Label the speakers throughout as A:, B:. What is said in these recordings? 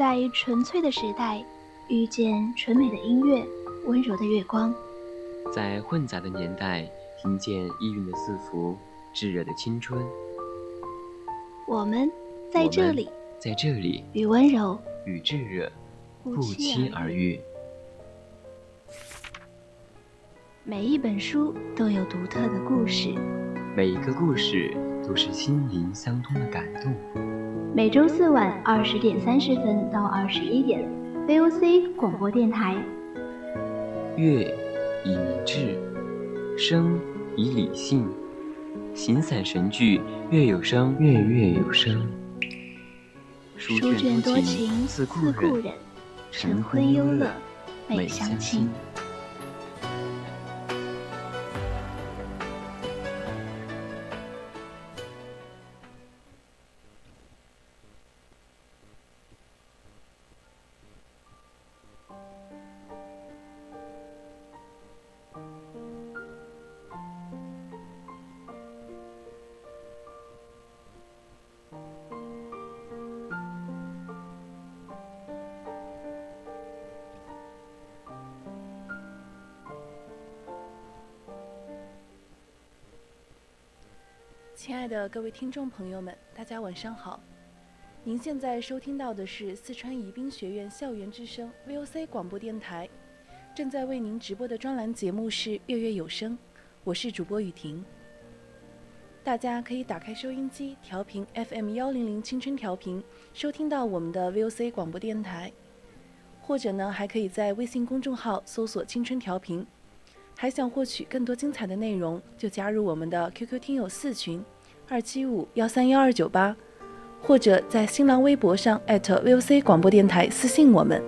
A: 在纯粹的时代，遇见纯美的音乐，温柔的月光；
B: 在混杂的年代，听见意蕴的四伏，炙热的青春。
A: 我们在这里，
B: 在这里，
A: 与温柔
B: 与炙热
A: 不
B: 期而遇。
A: 每一本书都有独特的故事，
B: 每一个故事都是心灵相通的感动。
A: 每周四晚二十点三十分到二十一点，VOC 广播电台。
B: 乐以明志，声以理性，形散神聚，乐有声，
A: 乐乐有声。
B: 书卷多情
A: 似故人，晨昏忧乐每相亲。
C: 各位听众朋友们，大家晚上好。您现在收听到的是四川宜宾学院校园之声 VOC 广播电台，正在为您直播的专栏节目是《月月有声》，我是主播雨婷。大家可以打开收音机，调频 FM 幺零零青春调频，收听到我们的 VOC 广播电台，或者呢，还可以在微信公众号搜索“青春调频”。还想获取更多精彩的内容，就加入我们的 QQ 听友四群，二七五幺三幺二九八，或者在新浪微博上 @VOC 广播电台私信我们。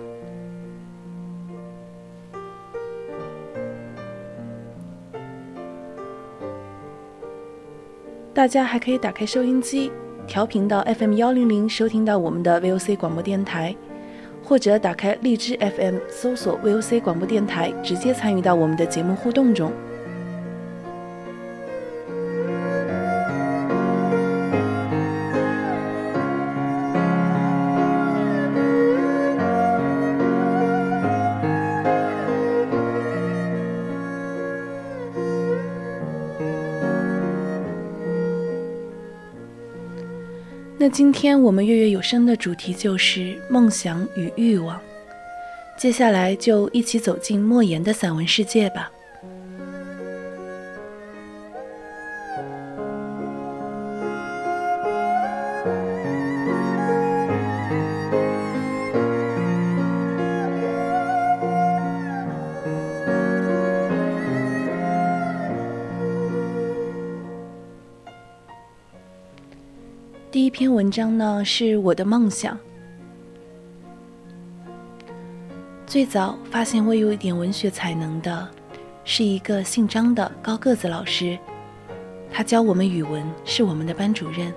C: 大家还可以打开收音机，调频到 FM 幺零零，收听到我们的 VOC 广播电台。或者打开荔枝 FM，搜索 VOC 广播电台，直接参与到我们的节目互动中。那今天我们月月有声的主题就是梦想与欲望，接下来就一起走进莫言的散文世界吧。文章呢，是我的梦想。最早发现我有一点文学才能的，是一个姓张的高个子老师，他教我们语文，是我们的班主任。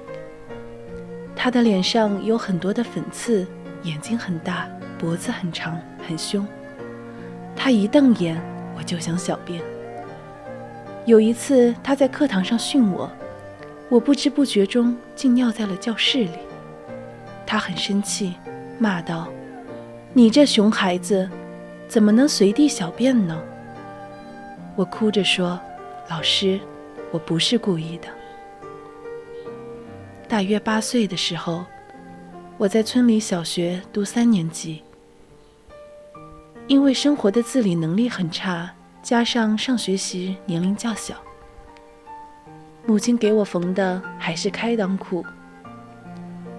C: 他的脸上有很多的粉刺，眼睛很大，脖子很长，很凶。他一瞪眼，我就想小便。有一次他在课堂上训我。我不知不觉中竟尿在了教室里，他很生气，骂道：“你这熊孩子，怎么能随地小便呢？”我哭着说：“老师，我不是故意的。”大约八岁的时候，我在村里小学读三年级，因为生活的自理能力很差，加上上学时年龄较小。母亲给我缝的还是开裆裤，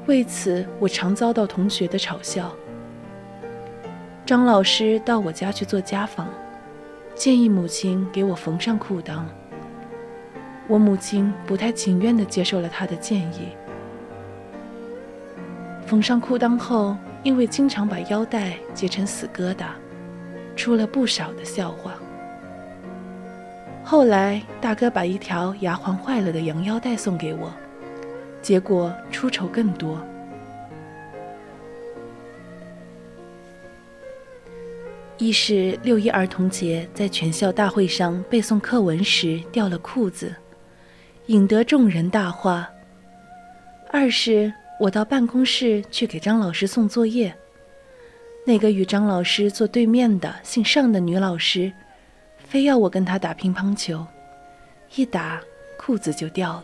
C: 为此我常遭到同学的嘲笑。张老师到我家去做家访，建议母亲给我缝上裤裆。我母亲不太情愿地接受了他的建议。缝上裤裆后，因为经常把腰带结成死疙瘩，出了不少的笑话。后来，大哥把一条牙环坏了的羊腰带送给我，结果出丑更多。一是六一儿童节在全校大会上背诵课文时掉了裤子，引得众人大哗；二是我到办公室去给张老师送作业，那个与张老师坐对面的姓尚的女老师，非要我跟他打乒乓球，一打裤子就掉了。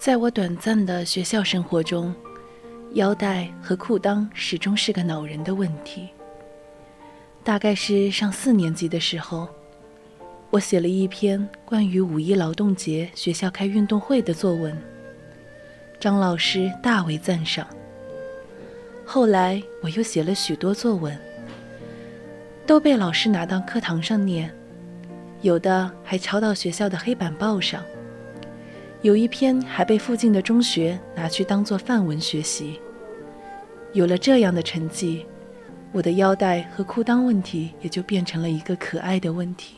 C: 在我短暂的学校生活中，腰带和裤裆始终是个恼人的问题。大概是上四年级的时候，我写了一篇关于五一劳动节学校开运动会的作文，张老师大为赞赏。后来我又写了许多作文，都被老师拿到课堂上念，有的还抄到学校的黑板报上。有一篇还被附近的中学拿去当做范文学习。有了这样的成绩，我的腰带和裤裆问题也就变成了一个可爱的问题。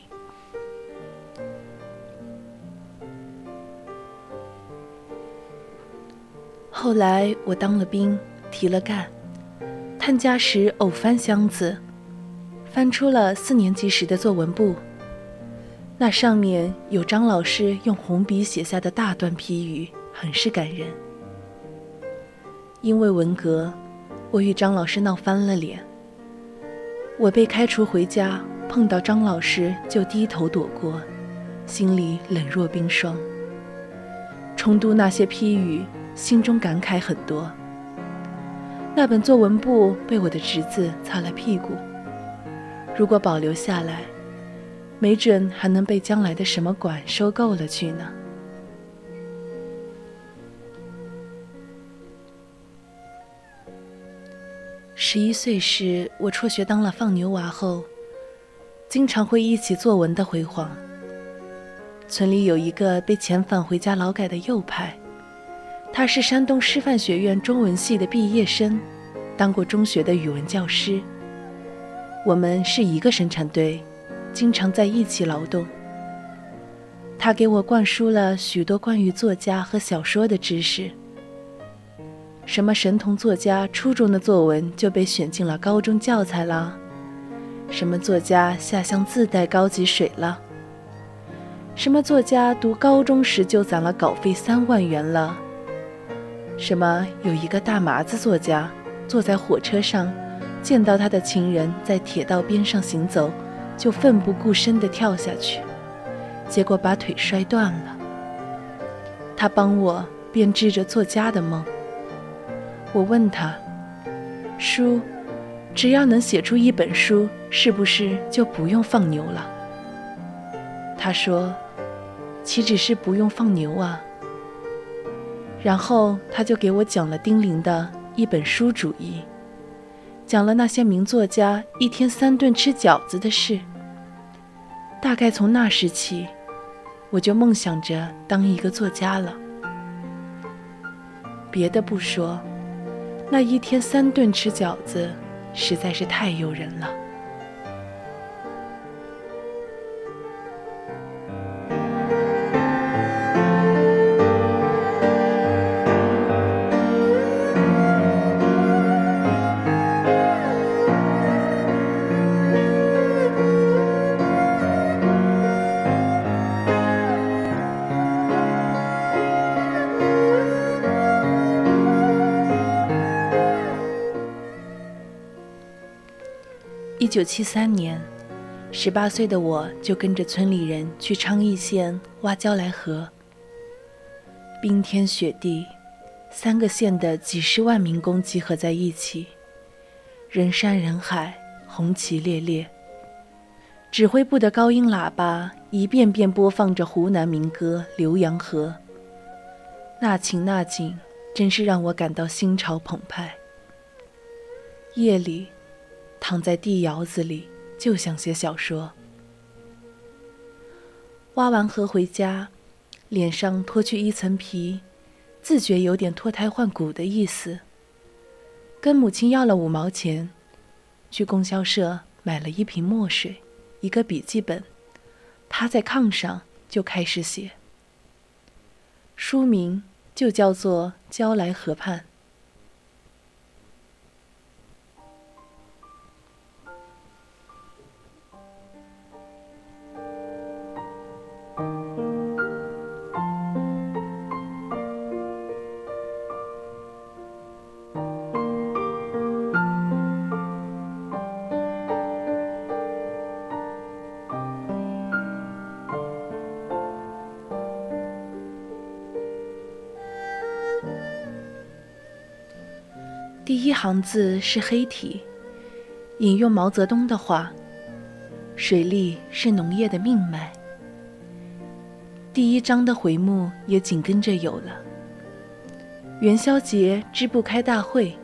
C: 后来我当了兵，提了干，探家时偶翻箱子，翻出了四年级时的作文簿。那上面有张老师用红笔写下的大段批语，很是感人。因为文革，我与张老师闹翻了脸。我被开除回家，碰到张老师就低头躲过，心里冷若冰霜。重读那些批语，心中感慨很多。那本作文簿被我的侄子擦了屁股，如果保留下来。没准还能被将来的什么馆收购了去呢。十一岁时，我辍学当了放牛娃后，经常会忆起作文的辉煌。村里有一个被遣返回家劳改的右派，他是山东师范学院中文系的毕业生，当过中学的语文教师。我们是一个生产队。经常在一起劳动。他给我灌输了许多关于作家和小说的知识。什么神童作家初中的作文就被选进了高中教材了？什么作家下乡自带高级水了？什么作家读高中时就攒了稿费三万元了？什么有一个大麻子作家坐在火车上，见到他的情人在铁道边上行走。就奋不顾身地跳下去，结果把腿摔断了。他帮我编织着作家的梦。我问他：“书，只要能写出一本书，是不是就不用放牛了？”他说：“岂止是不用放牛啊！”然后他就给我讲了丁玲的一本书主义。讲了那些名作家一天三顿吃饺子的事。大概从那时起，我就梦想着当一个作家了。别的不说，那一天三顿吃饺子，实在是太诱人了。九七三年，十八岁的我就跟着村里人去昌邑县挖焦来河。冰天雪地，三个县的几十万民工集合在一起，人山人海，红旗猎猎。指挥部的高音喇叭一遍遍播放着湖南民歌《浏阳河》，那情那景，真是让我感到心潮澎湃。夜里，躺在地窑子里，就想写小说。挖完河回家，脸上脱去一层皮，自觉有点脱胎换骨的意思。跟母亲要了五毛钱，去供销社买了一瓶墨水，一个笔记本，趴在炕上就开始写。书名就叫做《娇来河畔》。第一行字是黑体，引用毛泽东的话：“水利是农业的命脉。”第一章的回目也紧跟着有了。元宵节支部开大会，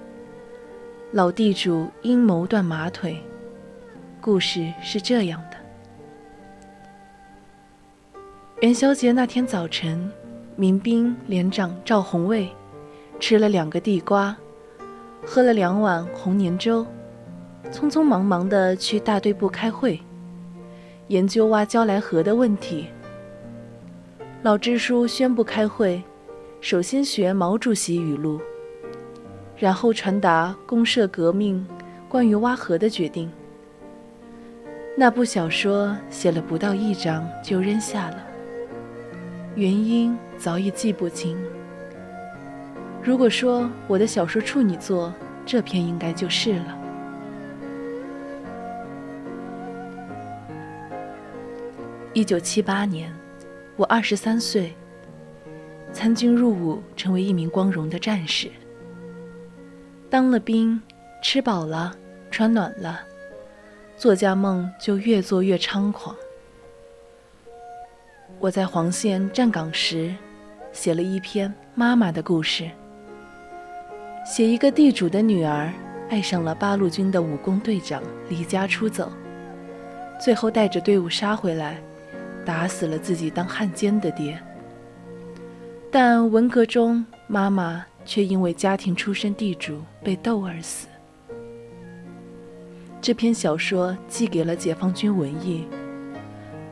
C: 老地主阴谋断马腿。故事是这样的：元宵节那天早晨，民兵连长赵红卫吃了两个地瓜。喝了两碗红年粥，匆匆忙忙地去大队部开会，研究挖焦来河的问题。老支书宣布开会，首先学毛主席语录，然后传达公社革命关于挖河的决定。那部小说写了不到一章就扔下了，原因早已记不清。如果说我的小说处女作，这篇应该就是了。一九七八年，我二十三岁，参军入伍，成为一名光荣的战士。当了兵，吃饱了，穿暖了，作家梦就越做越猖狂。我在黄县站岗时，写了一篇妈妈的故事。写一个地主的女儿爱上了八路军的武工队长，离家出走，最后带着队伍杀回来，打死了自己当汉奸的爹。但文革中，妈妈却因为家庭出身地主被斗而死。这篇小说寄给了解放军文艺。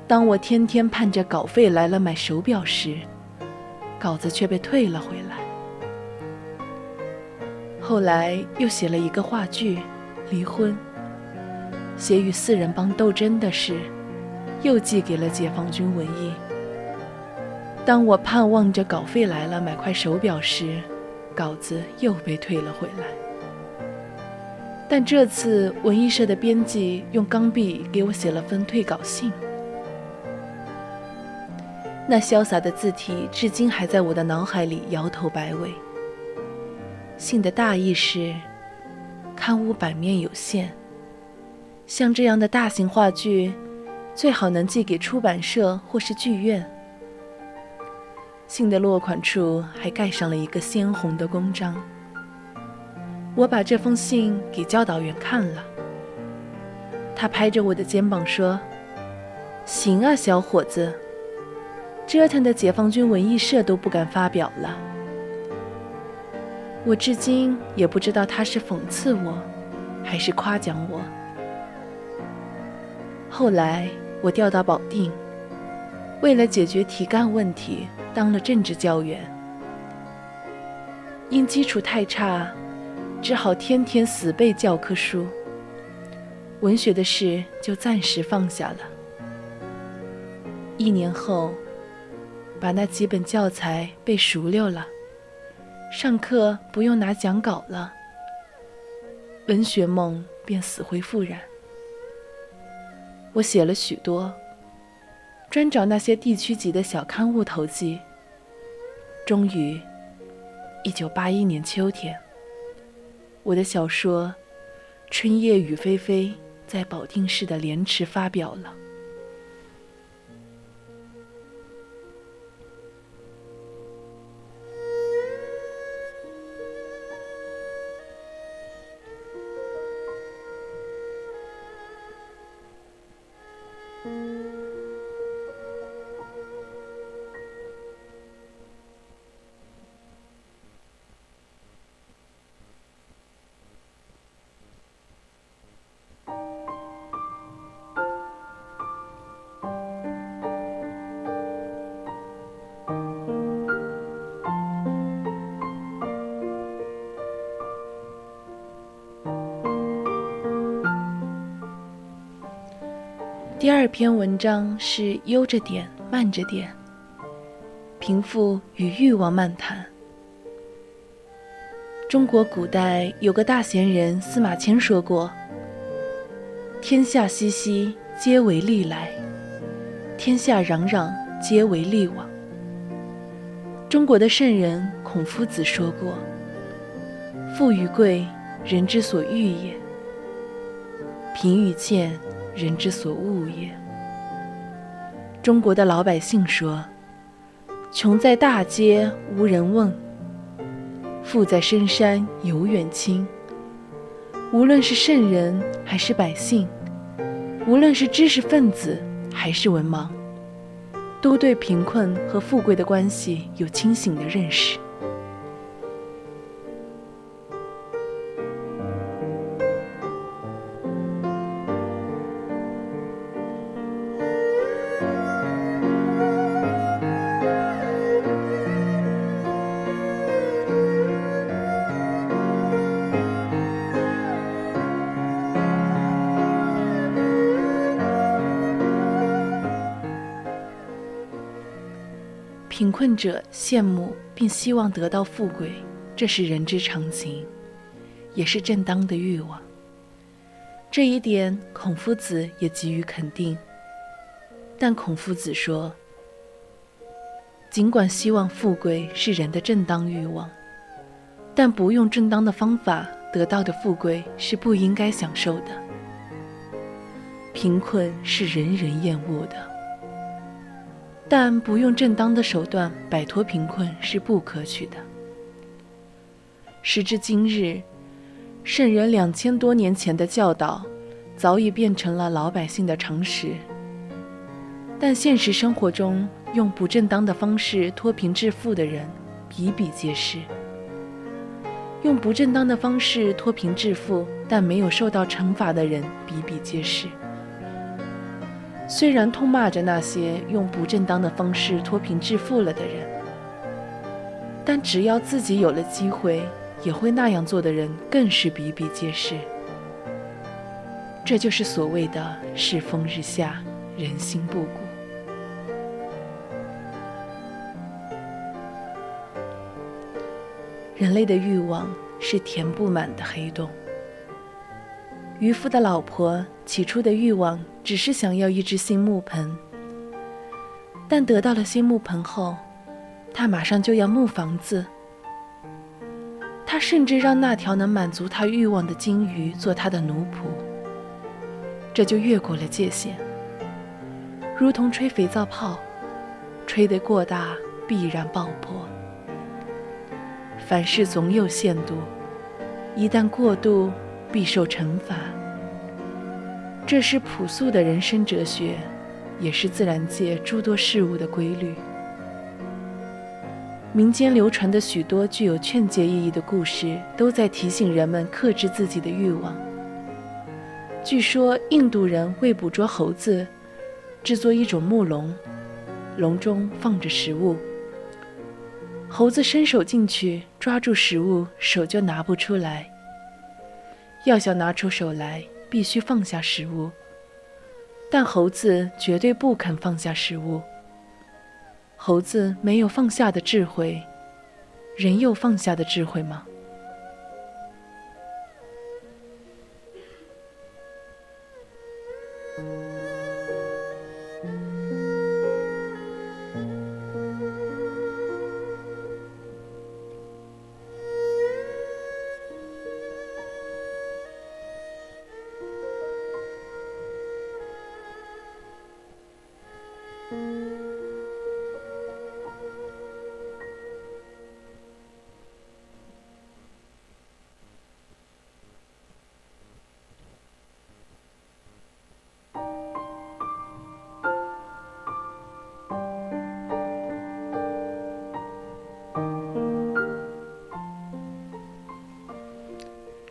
C: 当我天天盼着稿费来了买手表时，稿子却被退了回来。后来又写了一个话剧《离婚》，写与四人帮斗争的事，又寄给了解放军文艺。当我盼望着稿费来了买块手表时，稿子又被退了回来。但这次文艺社的编辑用钢笔给我写了封退稿信，那潇洒的字体至今还在我的脑海里摇头摆尾。信的大意是：刊物版面有限，像这样的大型话剧，最好能寄给出版社或是剧院。信的落款处还盖上了一个鲜红的公章。我把这封信给教导员看了，他拍着我的肩膀说：“行啊，小伙子，折腾的解放军文艺社都不敢发表了。”我至今也不知道他是讽刺我，还是夸奖我。后来我调到保定，为了解决题干问题，当了政治教员。因基础太差，只好天天死背教科书，文学的事就暂时放下了。一年后，把那几本教材背熟溜了。上课不用拿讲稿了，文学梦便死灰复燃。我写了许多，专找那些地区级的小刊物投寄。终于，一九八一年秋天，我的小说《春夜雨霏霏》在保定市的莲池发表了。第二篇文章是悠着点，慢着点。贫富与欲望漫谈。中国古代有个大贤人司马迁说过：“天下熙熙，皆为利来；天下攘攘，皆为利往。”中国的圣人孔夫子说过：“富与贵，人之所欲也；贫与贱，人之所恶也。”中国的老百姓说。穷在大街无人问，富在深山有远亲。无论是圣人还是百姓，无论是知识分子还是文盲，都对贫困和富贵的关系有清醒的认识。困者羡慕并希望得到富贵，这是人之常情，也是正当的欲望。这一点，孔夫子也给予肯定。但孔夫子说，尽管希望富贵是人的正当欲望，但不用正当的方法得到的富贵是不应该享受的。贫困是人人厌恶的。但不用正当的手段摆脱贫困是不可取的。时至今日，圣人两千多年前的教导，早已变成了老百姓的常识。但现实生活中，用不正当的方式脱贫致富的人比比皆是。用不正当的方式脱贫致富但没有受到惩罚的人比比皆是。虽然痛骂着那些用不正当的方式脱贫致富了的人，但只要自己有了机会，也会那样做的人更是比比皆是。这就是所谓的世风日下，人心不古。人类的欲望是填不满的黑洞。渔夫的老婆起初的欲望只是想要一只新木盆，但得到了新木盆后，他马上就要木房子。他甚至让那条能满足他欲望的金鱼做他的奴仆，这就越过了界限，如同吹肥皂泡，吹得过大必然爆破。凡事总有限度，一旦过度。必受惩罚，这是朴素的人生哲学，也是自然界诸多事物的规律。民间流传的许多具有劝诫意义的故事，都在提醒人们克制自己的欲望。据说，印度人为捕捉猴子，制作一种木笼，笼中放着食物，猴子伸手进去抓住食物，手就拿不出来。要想拿出手来，必须放下食物。但猴子绝对不肯放下食物。猴子没有放下的智慧，人有放下的智慧吗？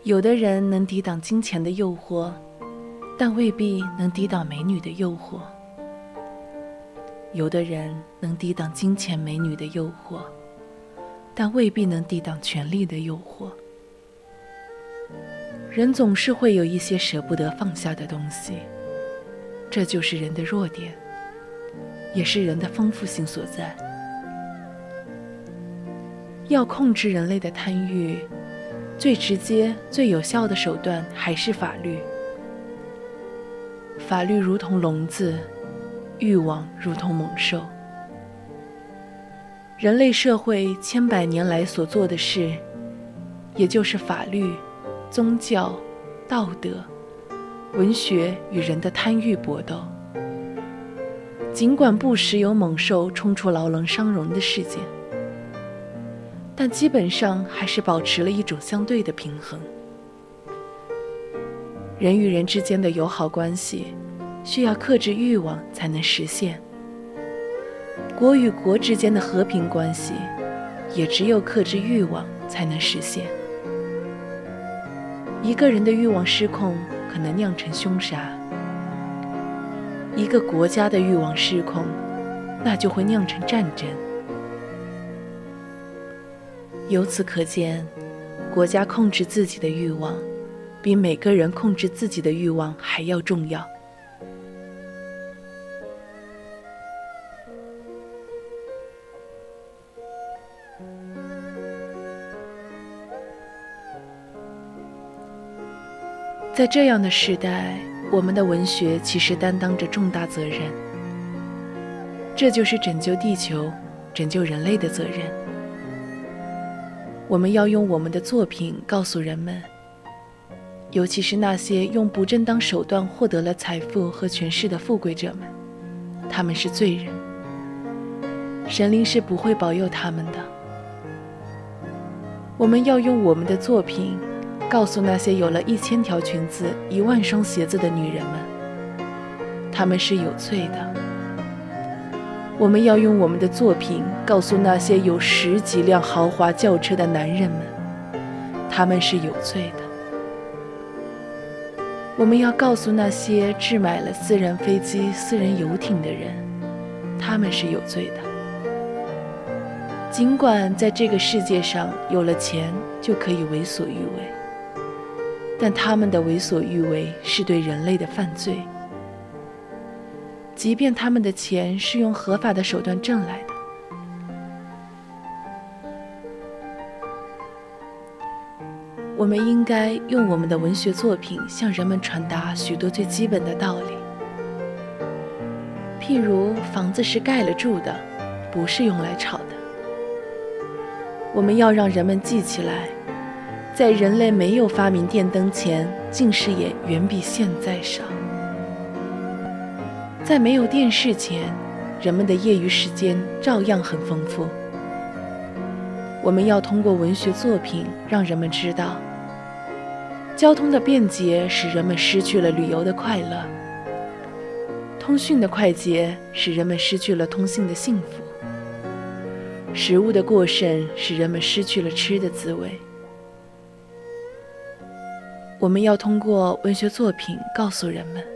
C: 有的人能抵挡金钱的诱惑，但未必能抵挡美女的诱惑；有的人能抵挡金钱、美女的诱惑，但未必能抵挡权力的诱惑。人总是会有一些舍不得放下的东西，这就是人的弱点，也是人的丰富性所在。要控制人类的贪欲，最直接、最有效的手段还是法律。法律如同笼子，欲望如同猛兽。人类社会千百年来所做的事，也就是法律、宗教、道德、文学与人的贪欲搏斗。尽管不时有猛兽冲出牢笼伤人的事件。但基本上还是保持了一种相对的平衡。人与人之间的友好关系，需要克制欲望才能实现；国与国之间的和平关系，也只有克制欲望才能实现。一个人的欲望失控，可能酿成凶杀；一个国家的欲望失控，那就会酿成战争。由此可见，国家控制自己的欲望，比每个人控制自己的欲望还要重要。在这样的时代，我们的文学其实担当着重大责任，这就是拯救地球、拯救人类的责任。我们要用我们的作品告诉人们，尤其是那些用不正当手段获得了财富和权势的富贵者们，他们是罪人，神灵是不会保佑他们的。我们要用我们的作品，告诉那些有了一千条裙子、一万双鞋子的女人们，他们是有罪的。我们要用我们的作品告诉那些有十几辆豪华轿车的男人们，他们是有罪的。我们要告诉那些置买了私人飞机、私人游艇的人，他们是有罪的。尽管在这个世界上有了钱就可以为所欲为，但他们的为所欲为是对人类的犯罪。即便他们的钱是用合法的手段挣来的，我们应该用我们的文学作品向人们传达许多最基本的道理。譬如，房子是盖了住的，不是用来炒的。我们要让人们记起来，在人类没有发明电灯前，近视眼远比现在少。在没有电视前，人们的业余时间照样很丰富。我们要通过文学作品让人们知道，交通的便捷使人们失去了旅游的快乐，通讯的快捷使人们失去了通信的幸福，食物的过剩使人们失去了吃的滋味。我们要通过文学作品告诉人们。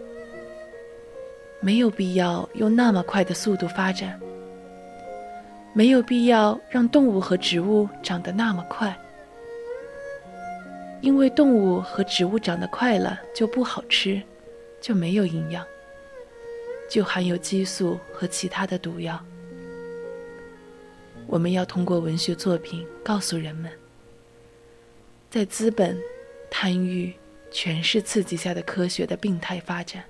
C: 没有必要用那么快的速度发展，没有必要让动物和植物长得那么快，因为动物和植物长得快了就不好吃，就没有营养，就含有激素和其他的毒药。我们要通过文学作品告诉人们，在资本、贪欲、权势刺激下的科学的病态发展。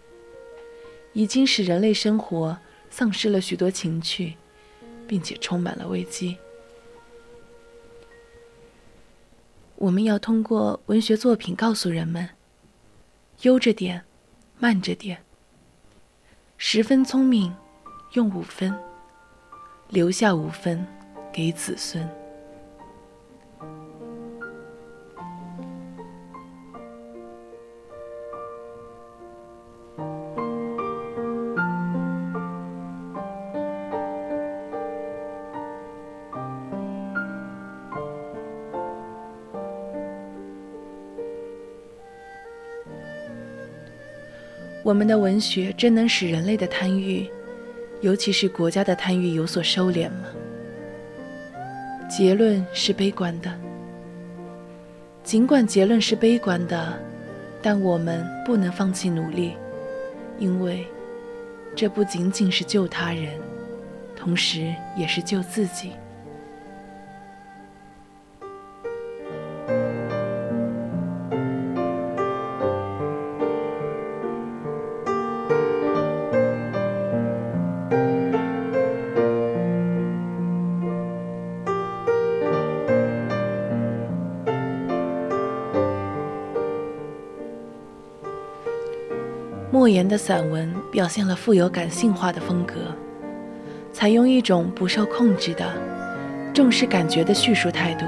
C: 已经使人类生活丧失了许多情趣，并且充满了危机。我们要通过文学作品告诉人们：悠着点，慢着点。十分聪明，用五分，留下五分给子孙。我们的文学真能使人类的贪欲，尤其是国家的贪欲有所收敛吗？结论是悲观的。尽管结论是悲观的，但我们不能放弃努力，因为这不仅仅是救他人，同时也是救自己。言的散文表现了富有感性化的风格，采用一种不受控制的、重视感觉的叙述态度。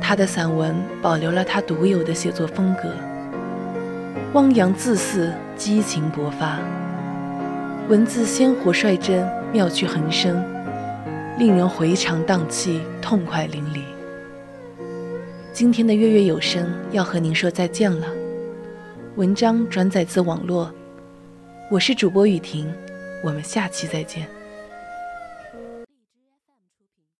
C: 他的散文保留了他独有的写作风格，汪洋恣肆，激情勃发，文字鲜活率真，妙趣横生，令人回肠荡气，痛快淋漓。今天的月月有声要和您说再见了。文章转载自网络，我是主播雨婷，我们下期再见。